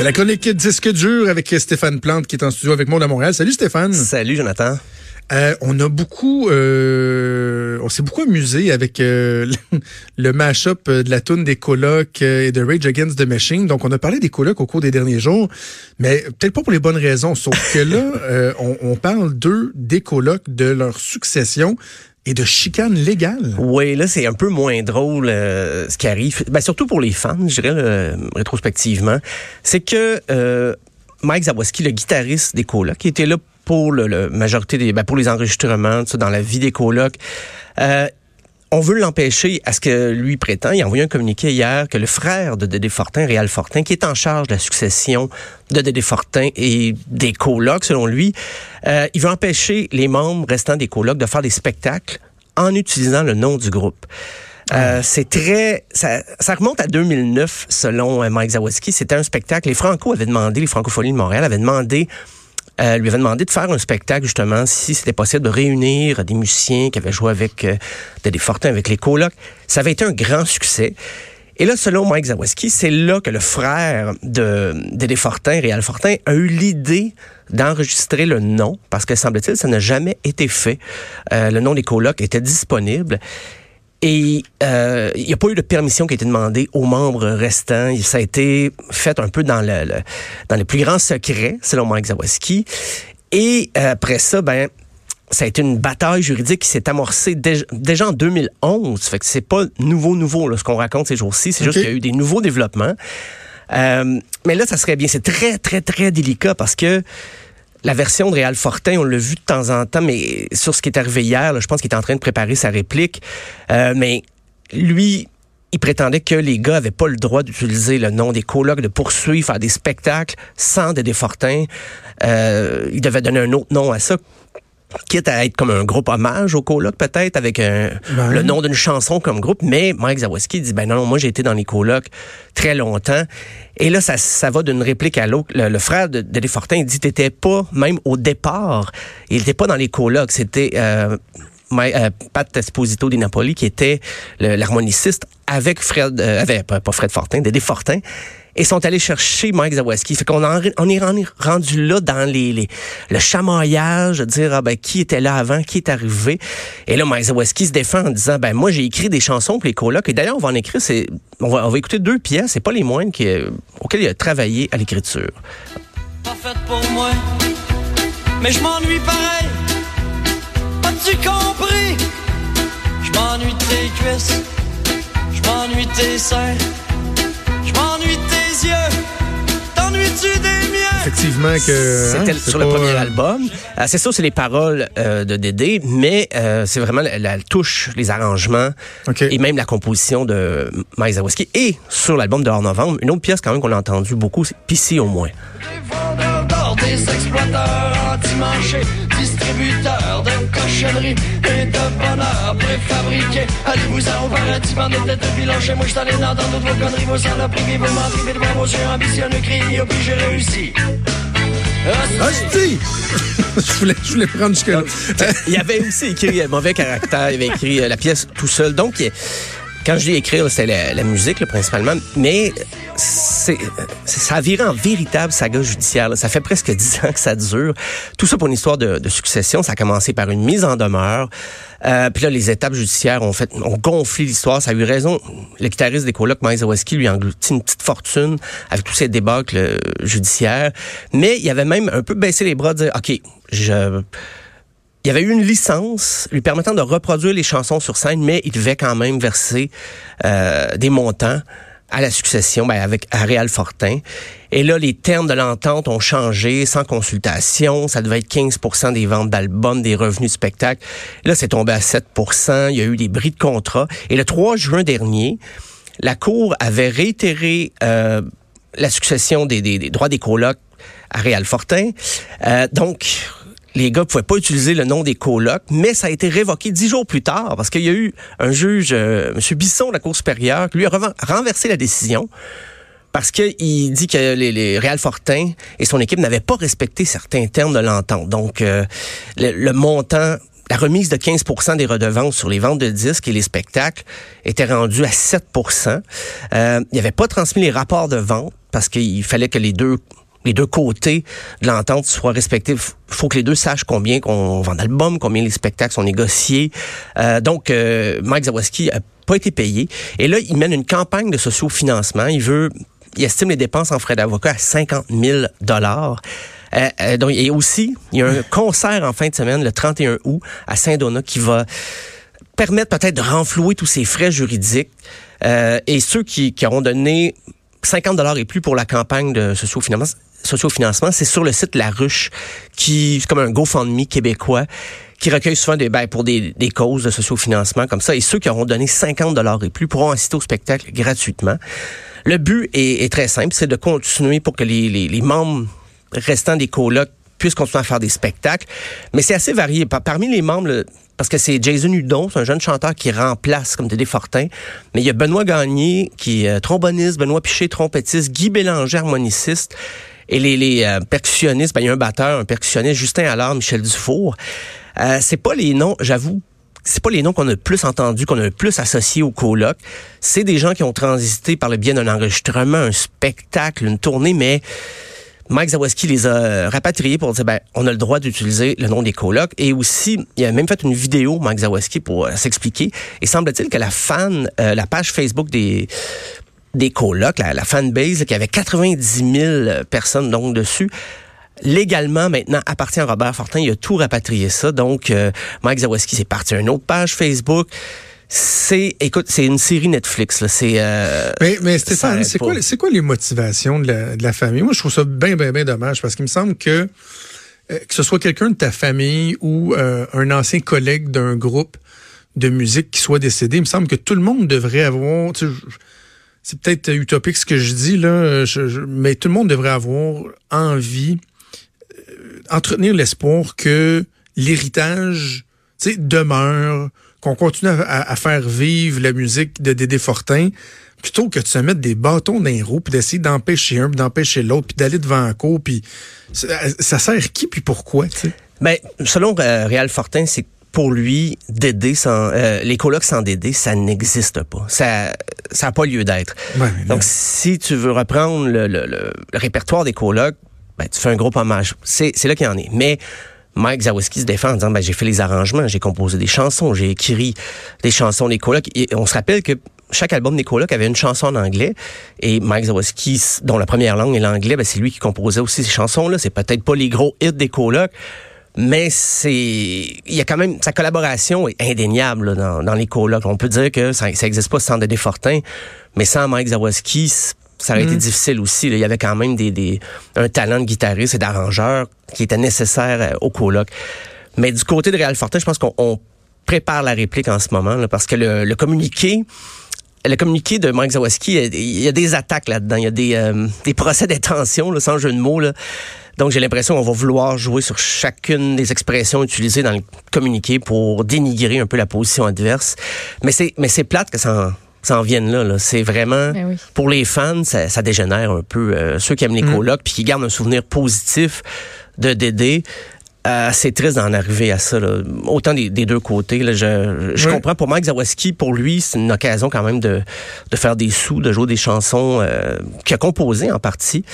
C'est la chronique Disque dur avec Stéphane Plante qui est en studio avec moi à Montréal. Salut Stéphane. Salut Jonathan. Euh, on a beaucoup, euh, on s'est beaucoup amusé avec euh, le mash-up de la tune des colocs et de Rage Against the Machine. Donc, on a parlé des colocs au cours des derniers jours, mais peut-être pas pour les bonnes raisons. Sauf que là, on, on, parle d'eux, des colocs, de leur succession et de chicane légale. Oui, là, c'est un peu moins drôle ce qui arrive. Ben, surtout pour les fans, je dirais, rétrospectivement. C'est que Mike Zawoski, le guitariste des colocs, qui était là pour le, majorité des, ben pour les enregistrements, dans la vie des colocs. On veut l'empêcher à ce que lui prétend. Il a envoyé un communiqué hier que le frère de Dédé Fortin, Réal Fortin, qui est en charge de la succession de Dédé Fortin et des colocs, selon lui, euh, il veut empêcher les membres restants des colocs de faire des spectacles en utilisant le nom du groupe. Euh, ah. c'est très, ça, ça, remonte à 2009 selon euh, Mike Zawoski. C'était un spectacle. Les Franco avaient demandé, les Francopholies de Montréal avaient demandé euh, lui avait demandé de faire un spectacle, justement, si c'était possible de réunir des musiciens qui avaient joué avec euh, des Fortin, avec les colocs. Ça avait été un grand succès. Et là, selon Mike Zawaski, c'est là que le frère de Dédé Fortin, Réal Fortin, a eu l'idée d'enregistrer le nom, parce que semble-t-il, ça n'a jamais été fait. Euh, le nom des colocs était disponible. Et euh, il n'y a pas eu de permission qui a été demandée aux membres restants. Ça a été fait un peu dans le, dans les plus grands secrets, selon Mike Zawaski. Et euh, après ça, ben ça a été une bataille juridique qui s'est amorcée déjà, en 2011. Fait que c'est pas nouveau, nouveau là, ce qu'on raconte ces jours-ci. C'est juste qu'il y a eu des nouveaux développements. Euh, mais là, ça serait bien. C'est très, très, très délicat parce que la version de Réal Fortin, on l'a vu de temps en temps, mais sur ce qui est arrivé hier, je pense qu'il est en train de préparer sa réplique. Euh, mais lui, il prétendait que les gars avaient pas le droit d'utiliser le nom des colocs, de poursuivre, faire des spectacles sans Dédé Fortin. Euh, il devait donner un autre nom à ça quitte à être comme un groupe hommage au coloc peut-être avec un, ben le nom d'une chanson comme groupe mais Mike Zawoski dit ben non, moi j'ai été dans les colocs très longtemps. Et là ça, ça va d'une réplique à l'autre. Le, frère de, il dit t'étais pas même au départ il était pas dans les colocs. C'était euh, euh, Pat Esposito di Napoli qui était l'harmoniciste avec Fred euh, avec, pas Fred Fortin Dédé Fortin et sont allés chercher Mike Zawaski. Fait qu'on on est rendu là dans les, le chamaillage, de dire ah ben qui était là avant, qui est arrivé. Et là Mike Zawaski se défend en disant ben moi j'ai écrit des chansons pour les colocs et d'ailleurs on va en écrire c'est on va, on va écouter deux pièces, c'est pas les moindres qui, euh, auxquelles il a travaillé à l'écriture. Pas pour moi, mais je m'ennuie pareil. As-tu compris? Je m'ennuie tes cuisses, je m'ennuie tes m'ennuie de Effectivement que c'était hein, sur le premier euh, album. Euh, c'est ça, c'est les paroles euh, de Dédé, mais c'est vraiment la, touche, les arrangements et même la composition de Mike Zawoski. Et sur l'album de Hors Novembre, une autre pièce quand même qu'on a entendu beaucoup, c'est Pissy au moins des exploiteurs anti-marché, distributeurs de cochonneries et de bonheur préfabriqué. Allez-vous-en au paradis, bande de têtes de bilan chez moi, je t'allais dans toutes vos conneries, vos saloperies, vos menteries, devant vos yeux ambitionneux, criez, puis j'ai réussi. Hostie! je, voulais, je voulais prendre jusqu'à Il avait aussi écrit Mauvais caractère, il avait écrit euh, la pièce tout seul. Donc, quand je dis écrire, c'est la, la, musique principalement, mais ça a viré en véritable saga judiciaire. Ça fait presque dix ans que ça dure. Tout ça pour une histoire de, succession. Ça a commencé par une mise en demeure. Euh, puis là, les étapes judiciaires ont fait, ont gonflé l'histoire. Ça a eu raison. Le guitariste des colocs, Mike Zawaski, lui a englouti une petite fortune avec tous ces débâcles euh, judiciaires. Mais il avait même un peu baissé les bras, de dire, OK, je il y avait eu une licence lui permettant de reproduire les chansons sur scène, mais il devait quand même verser euh, des montants à la succession ben, avec Ariel Fortin. Et là, les termes de l'entente ont changé sans consultation. Ça devait être 15% des ventes d'albums, des revenus de spectacle. Là, c'est tombé à 7% Il y a eu des bris de contrat. Et le 3 juin dernier, la Cour avait réitéré euh, la succession des, des, des droits des colocs à Réal Fortin. Euh, donc, les gars pouvaient pas utiliser le nom des colocs, mais ça a été révoqué dix jours plus tard parce qu'il y a eu un juge, euh, M. Bisson de la Cour supérieure, qui lui a renversé la décision parce qu'il dit que les, les Réal Fortin et son équipe n'avaient pas respecté certains termes de l'entente. Donc, euh, le, montant la remise de 15% des redevances sur les ventes de disques et les spectacles était rendue à 7% euh, Il n'avait pas transmis les rapports de vente parce qu'il fallait que les deux les deux côtés de l'entente soient respectés. Il faut que les deux sachent combien qu'on vend d'albums, combien les spectacles sont négociés. Euh, donc, euh, Mike Zawaski a pas été payé. Et là, il mène une campagne de socio-financement. Il veut, il estime les dépenses en frais d'avocat à 50 000 dollars. Euh, euh, donc, et aussi, il y a un concert en fin de semaine, le 31 août, à Saint-Donat, qui va permettre peut-être de renflouer tous ces frais juridiques. Euh, et ceux qui, qui auront donné 50 dollars et plus pour la campagne de socio-financement, sociofinancement, c'est sur le site La Ruche, qui c'est comme un GoFundMe québécois qui recueille souvent des, ben, pour des, des causes de sociofinancement comme ça. Et ceux qui auront donné 50 dollars et plus pourront assister au spectacle gratuitement. Le but est, est très simple, c'est de continuer pour que les, les, les membres restants des colocs puissent continuer à faire des spectacles. Mais c'est assez varié. Parmi les membres, parce que c'est Jason Hudon, c'est un jeune chanteur qui remplace comme Dédé Fortin. Mais il y a Benoît Gagné, qui est tromboniste, Benoît Piché, trompettiste, Guy Bélanger, harmoniciste. Et les, les euh, percussionnistes, ben, il y a un batteur, un percussionniste, Justin Allard, Michel Dufour. Euh, c'est pas les noms, j'avoue, c'est pas les noms qu'on a le plus entendus, qu'on a le plus associés au coloc. C'est des gens qui ont transité par le biais d'un enregistrement, un spectacle, une tournée, mais Mike Zawaski les a rapatriés pour dire ben on a le droit d'utiliser le nom des colocs et aussi il a même fait une vidéo Mike Zawaski pour euh, s'expliquer et semble-t-il que la fan euh, la page Facebook des des colocs la, la fanbase qui avait 90 000 personnes donc dessus légalement maintenant appartient à Robert Fortin. Il a tout rapatrié ça. Donc, euh, Mike Zawaski s'est parti à une autre page Facebook. C'est, écoute, c'est une série Netflix. Là. C'est. Euh, mais, mais Stéphane, c'est quoi, c'est quoi les motivations de la, de la famille? Moi, je trouve ça bien, bien, bien dommage parce qu'il me semble que euh, que ce soit quelqu'un de ta famille ou euh, un ancien collègue d'un groupe de musique qui soit décédé, il me semble que tout le monde devrait avoir. C'est peut-être utopique ce que je dis là, mais tout le monde devrait avoir envie, entretenir l'espoir que l'héritage demeure qu'on continue à, faire vivre la musique de Dédé Fortin, plutôt que de se mettre des bâtons dans les roues, puis d'essayer d'empêcher un, puis d'empêcher l'autre, puis d'aller devant un cours, puis ça, sert qui, puis pourquoi, tu? Ben, selon euh, Réal Fortin, c'est pour lui, Dédé sans euh, les colocs sans Dédé, ça n'existe pas. Ça ça n'a pas lieu d'être. Donc si tu veux reprendre le, le, le, répertoire des colocs, ben, tu fais un gros hommage. C'est là qu'il y en est. Mais Mike Zawiski se défend en disant ben, j'ai fait les arrangements, j'ai composé des chansons, j'ai écrit des chansons des colocs. Et on se rappelle que chaque album des colocs avait une chanson en anglais et Mike Zawiski, dont la première langue est l'anglais, ben, c'est lui qui composait aussi ces chansons-là. C'est peut-être pas les gros hits des colocs, mais c'est il y a quand même sa collaboration est indéniable dans, dans les colocs. On peut dire que ça, ça existe pas sans Dédé Fortin, mais sans Mike Zawiski, ça aurait été mm. difficile aussi. Il y avait quand même des, des, un talent de guitariste et d'arrangeur qui était nécessaire euh, au coloc. Mais du côté de Real Fortin, je pense qu'on prépare la réplique en ce moment, là, parce que le, le communiqué, le communiqué de Mike Zawaski, il y a des attaques là-dedans, il y a des, euh, des procès d'intention, sans jeu de mots. Là. Donc j'ai l'impression qu'on va vouloir jouer sur chacune des expressions utilisées dans le communiqué pour dénigrer un peu la position adverse. Mais c'est mais c'est plate que ça s'en viennent là. là. C'est vraiment Ben oui. pour les fans, ça, ça dégénère un peu. Euh, ceux qui aiment les Mm. colocs puis qui gardent un souvenir positif de Dédé. Euh, c'est triste d'en arriver à ça, là. autant des, des deux côtés. Là. Je, je Oui. comprends pour Mike Zawaski, pour lui, c'est une occasion quand même de, de faire des sous, de jouer des chansons euh, qu'il a composées en partie.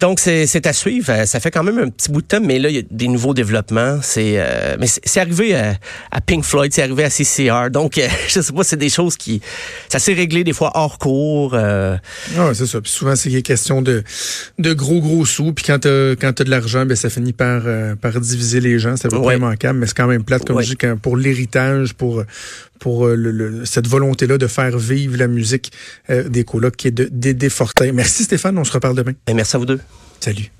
Donc, c'est à suivre. Euh, Ça fait quand même un petit bout de temps, mais là, il y a des nouveaux développements. C'est euh, mais c'est arrivé à, à Pink Floyd, c'est arrivé à CCR. Donc, euh, je sais pas, c'est des choses qui... Ça s'est réglé des fois hors cours. euh, Ah, c'est ça. Puis souvent, c'est question de, de gros, gros sous. Puis quand t'as, quand t'as de l'argent, ben, ça finit par, euh, par diviser les gens. C'est près Ouais. immanquable, mais c'est quand même plate, comme Ouais. je dis, pour l'héritage, pour, pour euh, le, le- cette volonté-là de faire vivre la musique euh, des colocs qui est de Dédé Fortin. Merci Stéphane, on se reparle demain. ben, merci à vous deux. Salut.